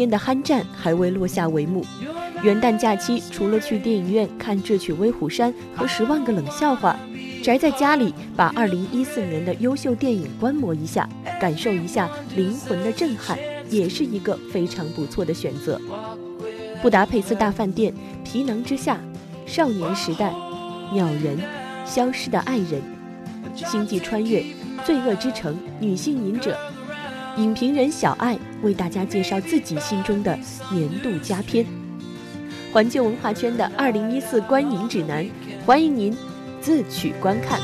岁档影片的酣战还未落下帷幕，元旦假期除了去电影院看《智取威虎山》和《十万个冷笑话》，宅在家里把2014年的优秀电影观摩一下，感受一下灵魂的震撼，也是一个非常不错的选择。《布达佩斯大饭店》《皮囊之下》《少年时代》《鸟人》《消失的爱人》《星际穿越》《罪恶之城》《女性隐者》。影评人小爱为大家介绍自己心中的年度佳片，环球文化圈的二零一四观影指南，欢迎您自取观看。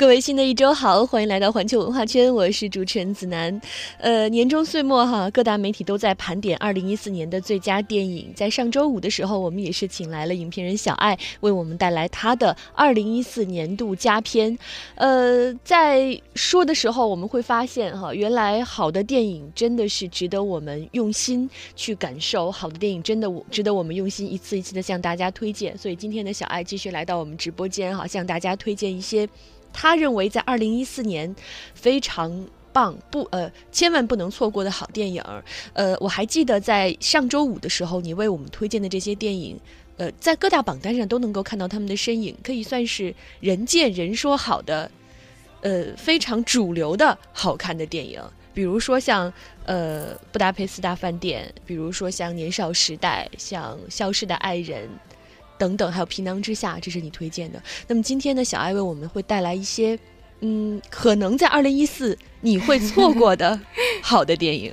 各位新的一周好，欢迎来到环球文化圈，我是主持人子楠。呃，年终岁末哈，各大媒体都在盘点二零一四年的最佳电影。在上周五的时候，我们也是请来了影评人小爱，为我们带来他的二零一四年度佳片。呃，在说的时候，我们会发现哈，原来好的电影真的是值得我们用心去感受，好的电影真的值得我们用心一次一次的向大家推荐。所以今天的小爱继续来到我们直播间哈，向大家推荐一些。他认为在二零一四年非常棒，不呃，千万不能错过的好电影。呃，我还记得在上周五的时候，你为我们推荐的这些电影，呃，在各大榜单上都能够看到他们的身影，可以算是人见人说好的，呃，非常主流的好看的电影。比如说像呃《布达佩斯大饭店》，比如说像《年少时代》，像《消失的爱人》。等等，还有皮囊之下，这是你推荐的。那么今天呢，小爱为我们会带来一些，嗯，可能在二零一四你会错过的 好的电影。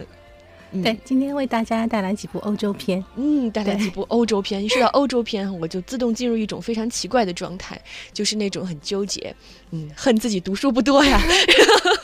对，今天为大家带来几部欧洲片。嗯，带来几部欧洲片。一说到欧洲片，我就自动进入一种非常奇怪的状态，就是那种很纠结，嗯，恨自己读书不多呀。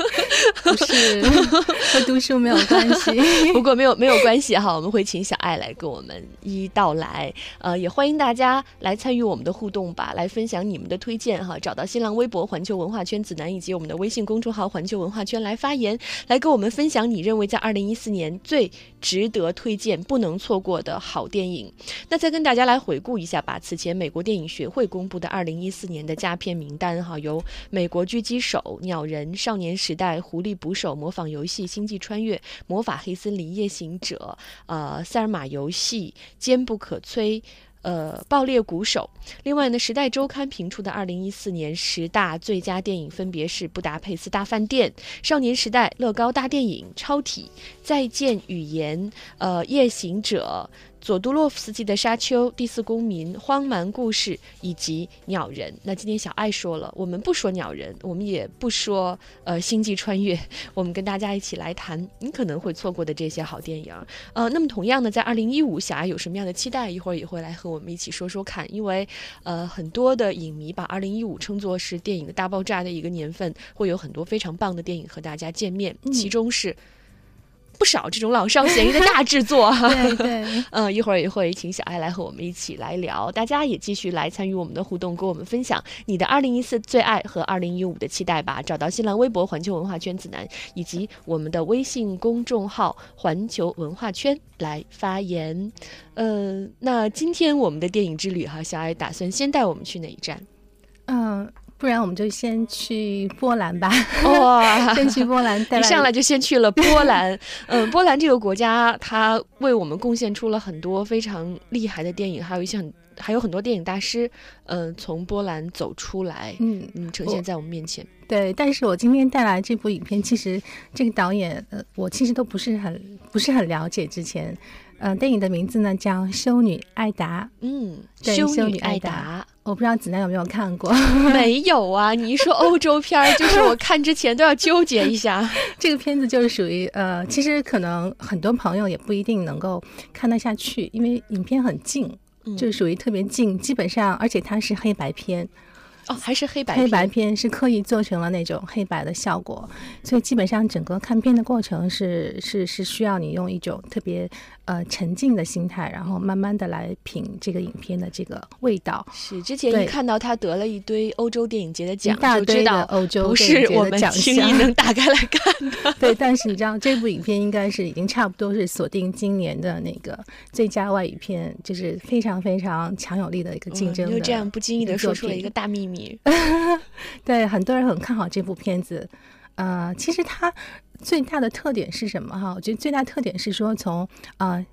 不是 和读书没有关系，不过没有没有关系哈，我们会请小爱来跟我们一一道来，呃，也欢迎大家来参与我们的互动吧，来分享你们的推荐哈，找到新浪微博环球文化圈子南以及我们的微信公众号环球文化圈来发言，来跟我们分享你认为在二零一四年最值得推荐、不能错过的好电影。那再跟大家来回顾一下吧，此前美国电影学会公布的二零一四年的佳片名单哈，由《美国狙击手》《鸟人》《少年时代》。狐狸捕手、模仿游戏、星际穿越、魔法黑森林、夜行者、呃，塞尔玛游戏、坚不可摧、呃，爆裂鼓手。另外呢，《时代周刊》评出的二零一四年十大最佳电影分别是《布达佩斯大饭店》、《少年时代》、乐高大电影、超体、再见语言、呃，夜行者。佐杜洛夫斯基的《沙丘》、《第四公民》、《荒蛮故事》以及《鸟人》。那今天小爱说了，我们不说《鸟人》，我们也不说呃《星际穿越》，我们跟大家一起来谈你可能会错过的这些好电影。呃，那么同样呢，在二零一五，小爱有什么样的期待？一会儿也会来和我们一起说说看。因为呃，很多的影迷把二零一五称作是电影的大爆炸的一个年份，会有很多非常棒的电影和大家见面，其中是。不少这种老少咸宜的大制作，对 对，嗯，一会儿也会请小爱来和我们一起来聊，大家也继续来参与我们的互动，跟我们分享你的二零一四最爱和二零一五的期待吧。找到新浪微博环球文化圈子南，以及我们的微信公众号环球文化圈来发言。嗯，那今天我们的电影之旅哈，小爱打算先带我们去哪一站？嗯。不然我们就先去波兰吧。哇，先去波兰。一上来就先去了波兰。嗯，波兰这个国家，它为我们贡献出了很多非常厉害的电影，还有一些很还有很多电影大师，嗯，从波兰走出来，嗯嗯，呈现在我们面前。对，但是我今天带来这部影片，其实这个导演，呃，我其实都不是很不是很了解。之前，嗯，电影的名字呢叫《修女艾达》。嗯，对修女艾达。我不知道子楠有没有看过？没有啊！你一说欧洲片儿，就是我看之前都要纠结一下。这个片子就是属于呃，其实可能很多朋友也不一定能够看得下去，因为影片很静，就是属于特别静，基本上而且它是黑白片。哦，还是黑白黑白片是刻意做成了那种黑白的效果，所以基本上整个看片的过程是是是需要你用一种特别呃沉浸的心态，然后慢慢的来品这个影片的这个味道。是之前一看到他得了一堆欧洲电影节的奖，就知道欧洲不是我们轻易能打开来看的。对，但是你知道这部影片应该是已经差不多是锁定今年的那个最佳外语片，就是非常非常强有力的一个竞争。就这样不经意的说出了一个大秘密。对，很多人很看好这部片子。呃，其实它最大的特点是什么哈？我觉得最大特点是说，从呃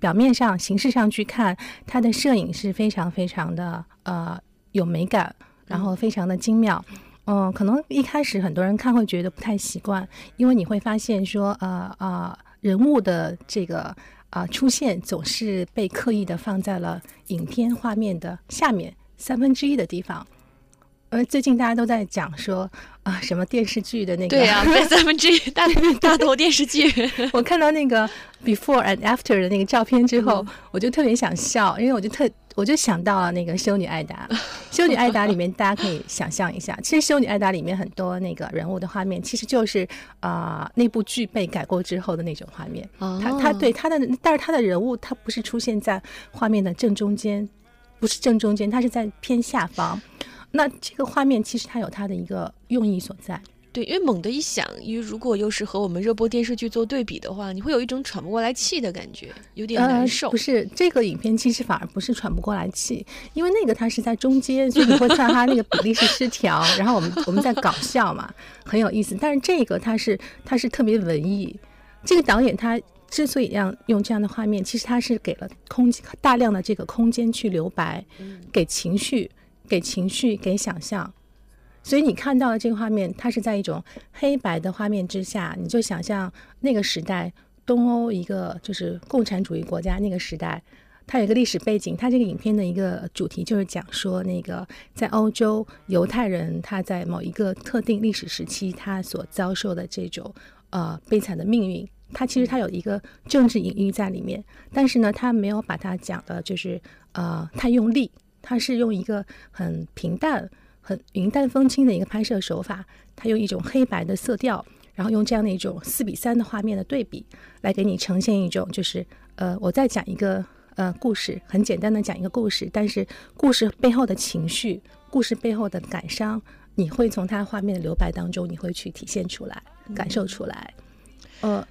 表面上、形式上去看，它的摄影是非常非常的呃有美感，然后非常的精妙。嗯，可能一开始很多人看会觉得不太习惯，因为你会发现说，呃呃，人物的这个啊出现总是被刻意的放在了影片画面的下面三分之一的地方。而，最近大家都在讲说啊，什么电视剧的那个对呀啊，三分之一大大头电视剧。我看到那个 before and after 的那个照片之后，我就特别想笑，因为我就特我就想到了那个《修女艾达》。《修女艾达》里面，大家可以想象一下，其实《修女艾达》里面很多那个人物的画面，其实就是啊那部剧被改过之后的那种画面。他他对他的，但是他的人物他不是出现在画面的正中间，不是正中间，他是在偏下方。那这个画面其实它有它的一个用意所在，对，因为猛地一想，因为如果又是和我们热播电视剧做对比的话，你会有一种喘不过来气的感觉，有点难受。不是这个影片其实反而不是喘不过来气，因为那个它是在中间，所以你会看它那个比例是失调，然后我们我们在搞笑嘛，很有意思。但是这个它是它是特别文艺，这个导演他之所以让用这样的画面，其实他是给了空间大量的这个空间去留白，给情绪。给情绪，给想象，所以你看到的这个画面，它是在一种黑白的画面之下，你就想象那个时代，东欧一个就是共产主义国家那个时代，它有一个历史背景。它这个影片的一个主题就是讲说，那个在欧洲犹太人他在某一个特定历史时期，他所遭受的这种呃悲惨的命运。它其实它有一个政治隐喻在里面，但是呢，它没有把它讲的就是呃太用力。他是用一个很平淡、很云淡风轻的一个拍摄手法，它用一种黑白的色调，然后用这样的一种四比三的画面的对比，来给你呈现一种就是呃，我在讲一个呃故事，很简单的讲一个故事，但是故事背后的情绪、故事背后的感伤，你会从它画面的留白当中，你会去体现出来、感受出来，呃。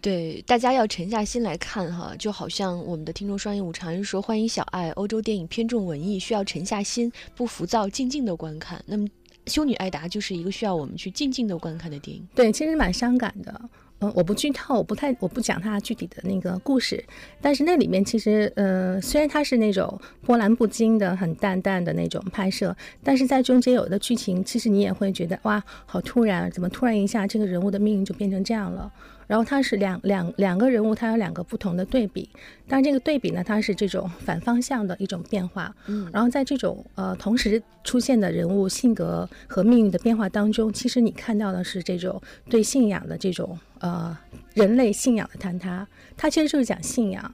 对，大家要沉下心来看哈，就好像我们的听众双音舞常说：“欢迎小爱，欧洲电影偏重文艺，需要沉下心，不浮躁，静静的观看。”那么，《修女艾达》就是一个需要我们去静静的观看的电影。对，其实蛮伤感的。嗯，我不剧透，我不太，我不讲它具体的那个故事，但是那里面其实，呃，虽然它是那种波澜不惊的、很淡淡的那种拍摄，但是在中间有的剧情，其实你也会觉得哇，好突然，怎么突然一下这个人物的命运就变成这样了？然后它是两两两个人物，它有两个不同的对比，但这个对比呢，它是这种反方向的一种变化。嗯，然后在这种呃同时出现的人物性格和命运的变化当中，其实你看到的是这种对信仰的这种呃人类信仰的坍塌。它其实就是讲信仰，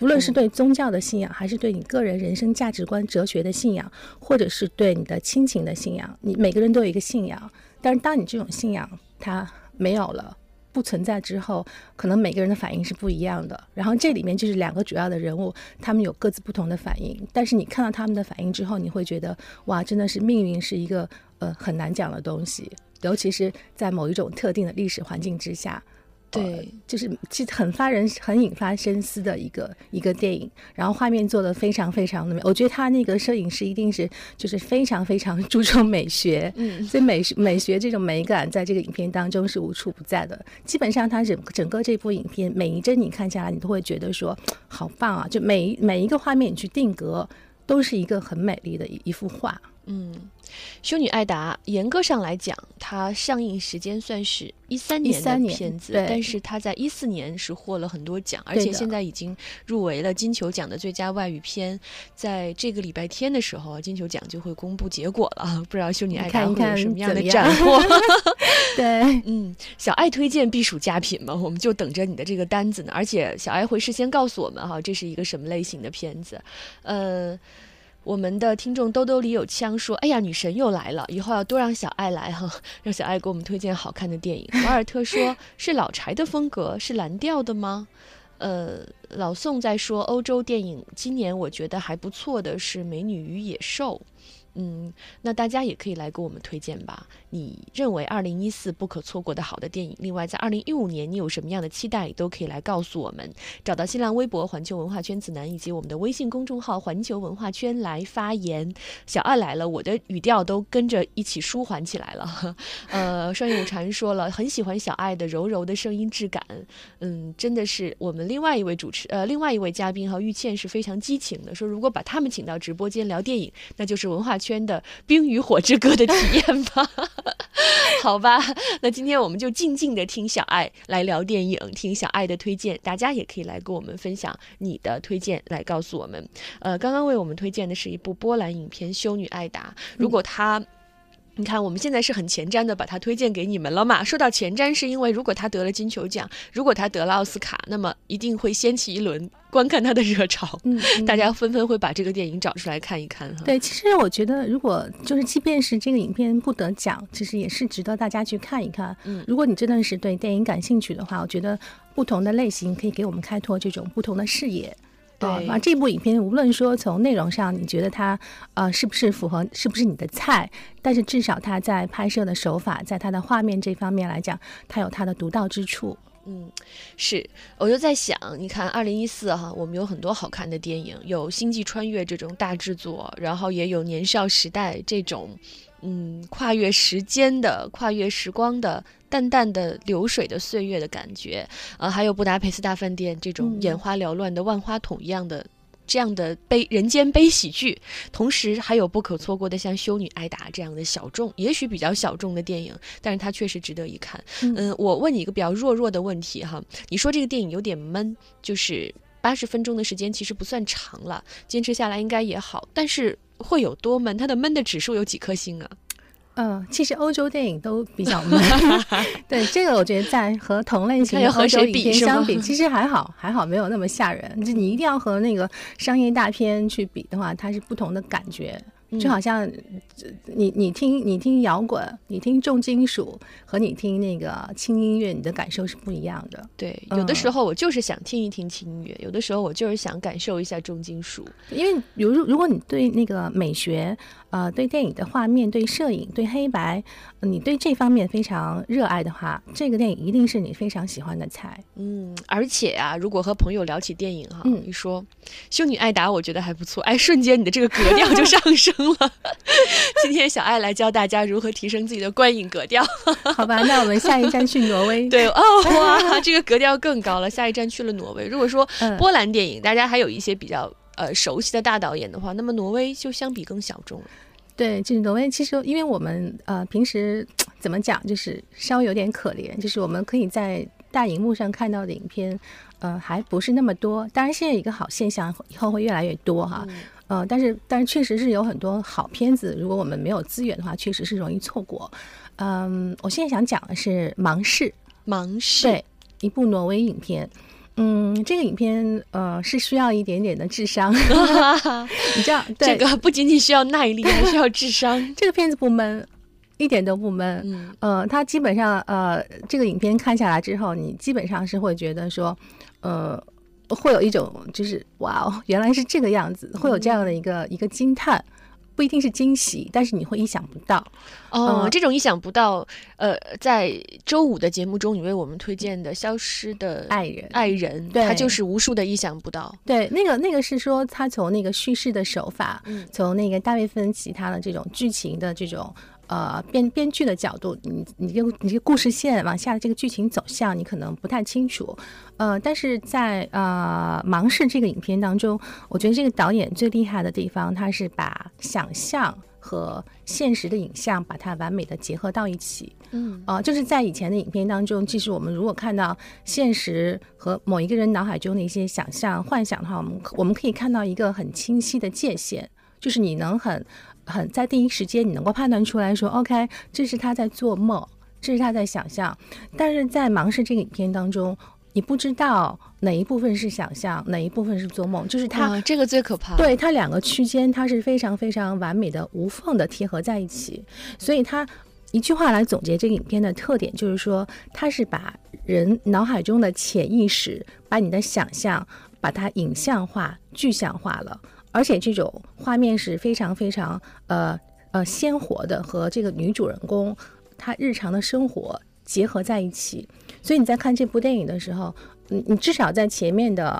无论是对宗教的信仰，还是对你个人人生价值观、哲学的信仰，或者是对你的亲情的信仰，你每个人都有一个信仰。但是当你这种信仰它没有了。不存在之后，可能每个人的反应是不一样的。然后这里面就是两个主要的人物，他们有各自不同的反应。但是你看到他们的反应之后，你会觉得哇，真的是命运是一个呃很难讲的东西，尤其是在某一种特定的历史环境之下。对，就是其实很发人、很引发深思的一个一个电影，然后画面做的非常非常的美。我觉得他那个摄影师一定是就是非常非常 注重美学，嗯，所以美美学这种美感在这个影片当中是无处不在的。基本上他整整个这部影片每一帧你看下来，你都会觉得说好棒啊！就每每一个画面你去定格，都是一个很美丽的一一幅画。嗯，修女艾达严格上来讲，它上映时间算是一三年的片子，但是它在一四年是获了很多奖，而且现在已经入围了金球奖的最佳外语片。在这个礼拜天的时候，金球奖就会公布结果了，不知道修女艾达会有什么样的斩获？对，嗯，小爱推荐必属佳品嘛，我们就等着你的这个单子呢。而且小爱会事先告诉我们哈，这是一个什么类型的片子，呃。我们的听众兜兜里有枪说：“哎呀，女神又来了，以后要多让小爱来哈，让小爱给我们推荐好看的电影。”瓦尔特说：“是老柴的风格，是蓝调的吗？”呃，老宋在说欧洲电影，今年我觉得还不错的是《美女与野兽》。嗯，那大家也可以来给我们推荐吧。你认为二零一四不可错过的好的电影？另外，在二零一五年你有什么样的期待，都可以来告诉我们。找到新浪微博“环球文化圈子南”以及我们的微信公众号“环球文化圈”来发言。小爱来了，我的语调都跟着一起舒缓起来了。呃，双影禅说了，很喜欢小爱的柔柔的声音质感。嗯，真的是我们另外一位主持呃，另外一位嘉宾哈，玉倩是非常激情的，说如果把他们请到直播间聊电影，那就是文化圈。圈的《冰与火之歌》的体验吧，好吧，那今天我们就静静的听小爱来聊电影，听小爱的推荐，大家也可以来跟我们分享你的推荐，来告诉我们。呃，刚刚为我们推荐的是一部波兰影片《修女艾达》，如果他。你看，我们现在是很前瞻的把它推荐给你们了嘛？说到前瞻，是因为如果他得了金球奖，如果他得了奥斯卡，那么一定会掀起一轮观看他的热潮。嗯，大家纷纷会把这个电影找出来看一看哈。对，其实我觉得，如果就是即便是这个影片不得奖，其实也是值得大家去看一看。嗯，如果你真的是对电影感兴趣的话，我觉得不同的类型可以给我们开拓这种不同的视野。对，啊，这部影片无论说从内容上，你觉得它呃是不是符合，是不是你的菜？但是至少它在拍摄的手法，在它的画面这方面来讲，它有它的独到之处。嗯，是，我就在想，你看二零一四哈，我们有很多好看的电影，有《星际穿越》这种大制作，然后也有《年少时代》这种。嗯，跨越时间的、跨越时光的、淡淡的流水的岁月的感觉，呃，还有《布达佩斯大饭店》这种眼花缭乱的万花筒一样的这样的悲人间悲喜剧，同时还有不可错过的像《修女艾达》这样的小众，也许比较小众的电影，但是它确实值得一看。嗯，我问你一个比较弱弱的问题哈，你说这个电影有点闷，就是八十分钟的时间其实不算长了，坚持下来应该也好，但是。会有多闷？它的闷的指数有几颗星啊？嗯，其实欧洲电影都比较 闷。对这个，我觉得在和同类型的欧洲影片相比，其实还好，还好没有那么吓人。就你一定要和那个商业大片去比的话，它是不同的感觉。就好像，你你听你听摇滚，你听重金属，和你听那个轻音乐，你的感受是不一样的。对，有的时候我就是想听一听轻音乐，有的时候我就是想感受一下重金属。因为，比如如果你对那个美学。呃，对电影的画面、对摄影、对黑白，你对这方面非常热爱的话，这个电影一定是你非常喜欢的菜。嗯，而且啊，如果和朋友聊起电影哈，你说《修女艾达》，我觉得还不错，哎，瞬间你的这个格调就上升了。今天小艾来教大家如何提升自己的观影格调，好吧？那我们下一站去挪威。对哦，哇，这个格调更高了。下一站去了挪威。如果说波兰电影，大家还有一些比较。呃，熟悉的大导演的话，那么挪威就相比更小众了。对，就是挪威，其实因为我们呃平时怎么讲，就是稍微有点可怜，就是我们可以在大荧幕上看到的影片，呃，还不是那么多。当然，现在一个好现象，以后会越来越多哈。呃，但是但是确实是有很多好片子，如果我们没有资源的话，确实是容易错过。嗯，我现在想讲的是《盲视》，盲视，对，一部挪威影片。嗯，这个影片呃是需要一点点的智商，你知道，这个不仅仅需要耐力，还需要智商。这个片子不闷，一点都不闷。嗯，呃，它基本上呃，这个影片看下来之后，你基本上是会觉得说，呃，会有一种就是哇哦，原来是这个样子，会有这样的一个一个惊叹。不一定是惊喜，但是你会意想不到哦。这种意想不到，呃，在周五的节目中，你为我们推荐的《消失的爱人》，爱人，他就是无数的意想不到。对，那个那个是说他从那个叙事的手法，从那个大卫芬奇他的这种剧情的这种。呃，编编剧的角度，你你这个你这个故事线往下的这个剧情走向，你可能不太清楚。呃，但是在呃《盲视》这个影片当中，我觉得这个导演最厉害的地方，他是把想象和现实的影像把它完美的结合到一起。嗯，啊，就是在以前的影片当中，即使我们如果看到现实和某一个人脑海中的一些想象幻想的话，我们我们可以看到一个很清晰的界限，就是你能很。很在第一时间，你能够判断出来说，OK，这是他在做梦，这是他在想象。但是在《盲视》这个影片当中，你不知道哪一部分是想象，哪一部分是做梦，就是他这个最可怕。对它两个区间，它是非常非常完美的无缝的贴合在一起，所以它一句话来总结这个影片的特点，就是说它是把人脑海中的潜意识，把你的想象，把它影像化、具象化了，而且这种画面是非常非常呃呃鲜活的，和这个女主人公她日常的生活结合在一起。所以你在看这部电影的时候，你你至少在前面的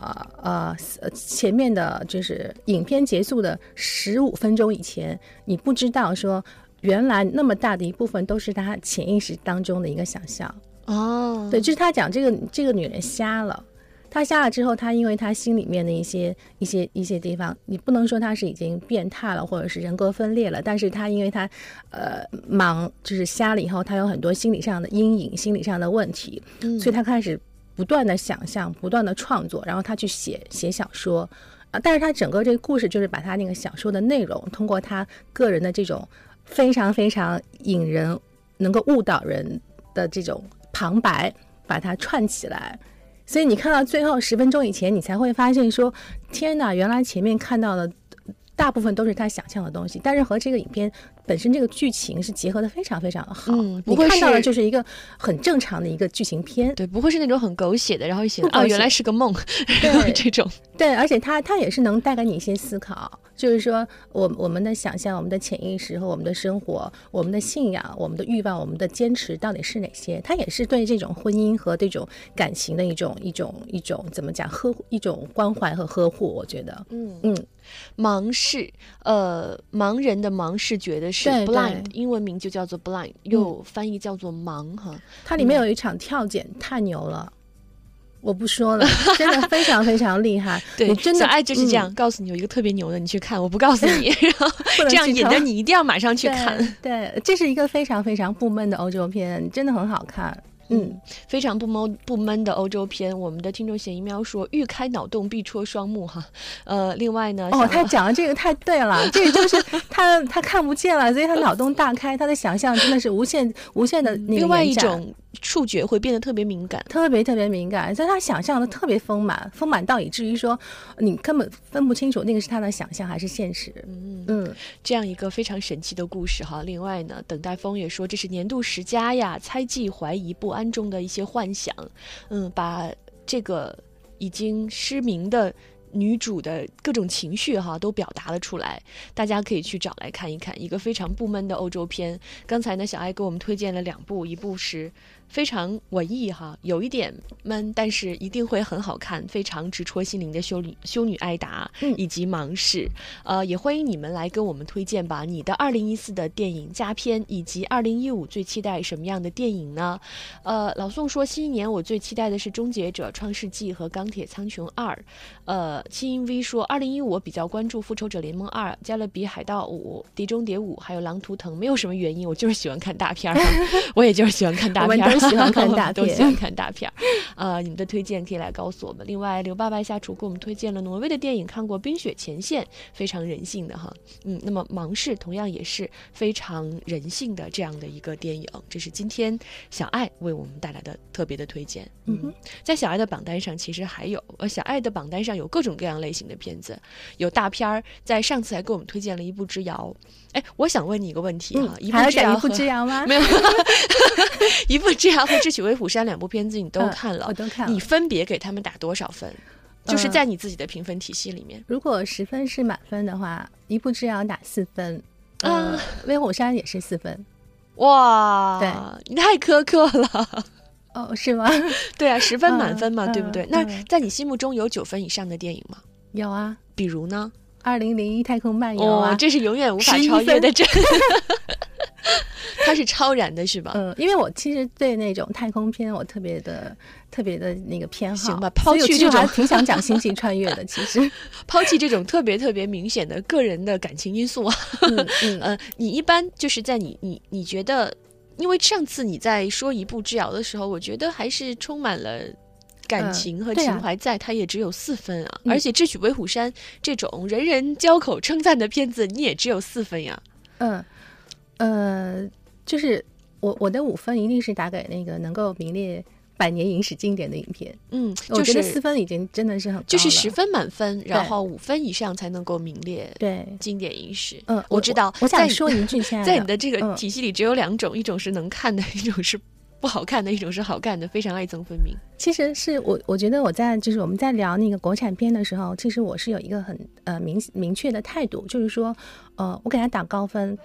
呃呃前面的就是影片结束的十五分钟以前，你不知道说。原来那么大的一部分都是他潜意识当中的一个想象哦，对，就是他讲这个这个女人瞎了，她瞎了之后，他因为他心里面的一些一些一些地方，你不能说他是已经变态了，或者是人格分裂了，但是他因为他呃盲，就是瞎了以后，他有很多心理上的阴影，心理上的问题，所以他开始不断的想象，不断的创作，然后他去写写小说啊，但是他整个这个故事就是把他那个小说的内容，通过他个人的这种。非常非常引人，能够误导人的这种旁白，把它串起来，所以你看到最后十分钟以前，你才会发现说：天哪，原来前面看到的大部分都是他想象的东西，但是和这个影片。本身这个剧情是结合的非常非常的好，嗯，你看到的就是一个很正常的一个剧情片，对，不会是那种很狗血的，然后一写啊原来是个梦，对这种，对，而且它它也是能带给你一些思考，就是说我我们的想象、我们的潜意识和我们的生活、我们的信仰、我们的欲望、我们的坚持到底是哪些？它也是对这种婚姻和这种感情的一种一种一种怎么讲呵护一种关怀和呵护，我觉得，嗯嗯。盲视，呃，盲人的盲视觉的是 blind，英文名就叫做 blind，又翻译叫做盲哈。它里面有一场跳剪太牛了，我不说了，真的非常非常厉害。对，真的，小爱就是这样告诉你有一个特别牛的，你去看，我不告诉你，然后这样引着你一定要马上去看。对，这是一个非常非常不闷的欧洲片，真的很好看。嗯，非常不闷不闷的欧洲片。我们的听众写一喵说：“欲开脑洞，必戳双目。”哈，呃，另外呢，哦，他讲的这个太对了，这个就是他他看不见了，所以他脑洞大开，他的想象真的是无限无限的那个另外一种。触觉会变得特别敏感，特别特别敏感，所以他想象的特别丰满，丰满到以至于说你根本分不清楚那个是他的想象还是现实。嗯嗯，这样一个非常神奇的故事哈。另外呢，等待风也说这是年度十佳呀，猜忌、怀疑、不安中的一些幻想，嗯，把这个已经失明的。女主的各种情绪哈都表达了出来，大家可以去找来看一看，一个非常不闷的欧洲片。刚才呢，小艾给我们推荐了两部，一部是非常文艺哈，有一点闷，但是一定会很好看，非常直戳心灵的修女修女艾达，以及盲视。呃，也欢迎你们来跟我们推荐吧，你的二零一四的电影佳片，以及二零一五最期待什么样的电影呢？呃，老宋说新一年我最期待的是《终结者》《创世纪》和《钢铁苍穹二》。呃。七音 V 说，二零一五我比较关注《复仇者联盟二》《加勒比海盗五》《碟中谍五》还有《狼图腾》，没有什么原因，我就是喜欢看大片儿。我也就是喜欢看大片儿，都喜欢看大片，都喜欢看大片儿。呃，你们的推荐可以来告诉我们。另外，刘爸爸下厨给我们推荐了挪威的电影，看过《冰雪前线》，非常人性的哈。嗯，那么《盲市》同样也是非常人性的这样的一个电影，这是今天小爱为我们带来的特别的推荐。嗯，在小爱的榜单上，其实还有呃，小爱的榜单上有各种。各样类型的片子，有大片儿，在上次还给我们推荐了一部《之遥》。哎，我想问你一个问题哈，一部《之遥》一部《之遥》吗？没有，一部《之遥》和《智取威虎山》两部片子你都看了，我都看了。你分别给他们打多少分？就是在你自己的评分体系里面，如果十分是满分的话，一步《之遥》打四分，嗯，《威虎山》也是四分。哇，对你太苛刻了。哦，是吗？对啊，十分满分嘛，对不对？那在你心目中有九分以上的电影吗？有啊，比如呢？二零零一太空漫游啊，这是永远无法超越的，这 它是超然的，是吧？嗯，因为我其实对那种太空片我特别的特别的那个偏好。行吧，抛弃这种，挺想讲星际穿越的。其实，抛弃这种特别特别明显的个人的感情因素啊。嗯嗯，呃，你一般就是在你你你觉得。因为上次你在说一步《之遥》的时候，我觉得还是充满了感情和情怀，在它也只有四分啊。而且《智取威虎山》这种人人交口称赞的片子，你也只有四分呀。嗯，呃，就是我我的五分一定是打给那个能够名列百年影史经典的影片。嗯，我觉得就是四分已经真的是很高就是十分满分，然后五分以上才能够名列对。经典影史。嗯，我知道，我想说一句，在你的这个嗯体系里只有两种，一种是能看的，一种是不好看的，一种是好看的，非常爱憎分明。其实是我，我觉得我在就是我们在聊那个国产片的时候，其实我是有一个很呃明明确的态度，就是说，呃，我给他打高分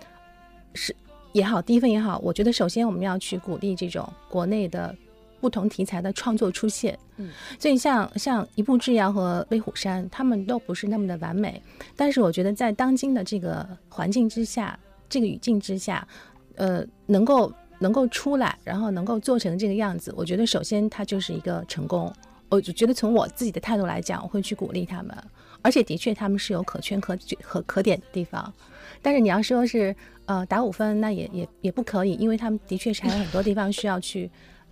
是也好，低分也好，我觉得首先我们要去鼓励这种国内的不同题材的创作出现。嗯，所以像像一步之遥和威虎山，他们都不是那么的完美，但是我觉得在当今的这个环境之下，这个语境之下，呃，能够能够出来，然后能够做成这个样子，我觉得首先它就是一个成功。我就觉得从我自己的态度来讲，我会去鼓励他们，而且的确他们是有可圈可可可点的地方。但是你要说是呃打五分，那也也也不可以，因为他们的确是还有很多地方需要去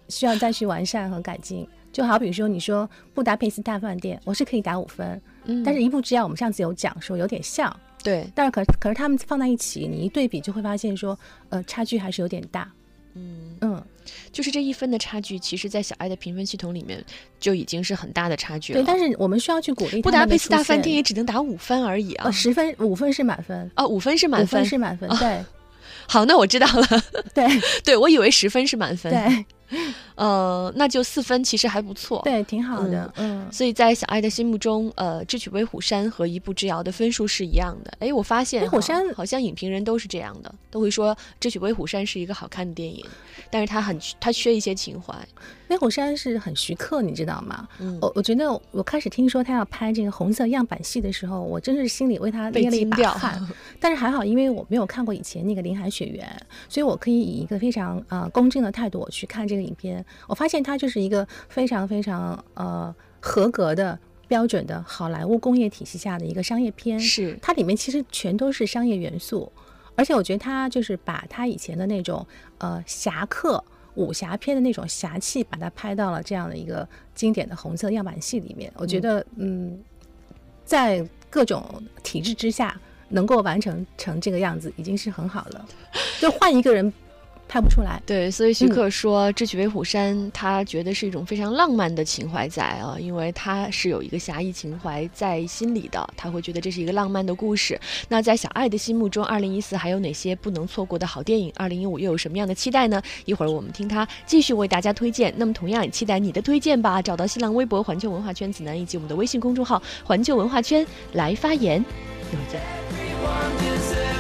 需要再去完善和改进。就好比说你说布达佩斯大饭店，我是可以打五分，嗯但是一步之遥我们上次有讲说有点像，对，但是可可是他们放在一起，你一对比就会发现说，呃，差距还是有点大。嗯，嗯，就是这一分的差距，其实，在小爱的评分系统里面就已经是很大的差距了对，了。但是我们需要去鼓励布达佩斯大饭店也只能打五分而已啊呃，。十分五分是满分，哦，五分是满分，是满分，对 好，那我知道了。对 对我以为十分是满分。对 呃，那就四分其实还不错。。对，挺好的，嗯。所以在小爱的心目中，呃，《智取威虎山》和《一步之遥》的分数是一样的。哎，我发现威虎山好像影评人都是这样的，都会说《智取威虎山》是一个好看的电影，但是它很它缺一些情怀。威虎山是很徐克，你知道吗？嗯，我我觉得我开始听说他要拍这个红色样板戏的时候，我真是心里为他被捏了一把汗。但是还好，因为我没有看过以前那个《林海雪原》，所以我可以以一个非常呃公正的态度我去看这个影片。我发现它就是一个非常非常呃合格的标准的好莱坞工业体系下的一个商业片。是它里面其实全都是商业元素，而且我觉得它就是把它以前的那种呃侠客武侠片的那种侠气，把它拍到了这样的一个经典的红色样板戏里面。我觉得，嗯，在各种体制之下，能够完成成这个样子，已经是很好了。就换一个人拍不出来。对，所以徐嗯克说《智取威虎山》，他觉得是一种非常浪漫的情怀在啊，因为他是有一个侠义情怀在心里的，他会觉得这是一个浪漫的故事。那在小爱的心目中，二零一四还有哪些不能错过的好电影？二零一五又有什么样的期待呢？一会儿我们听他继续为大家推荐。那么同样也期待你的推荐吧，找到新浪微博环球文化圈子南以及我们的微信公众号环球文化圈来发言。一会儿见。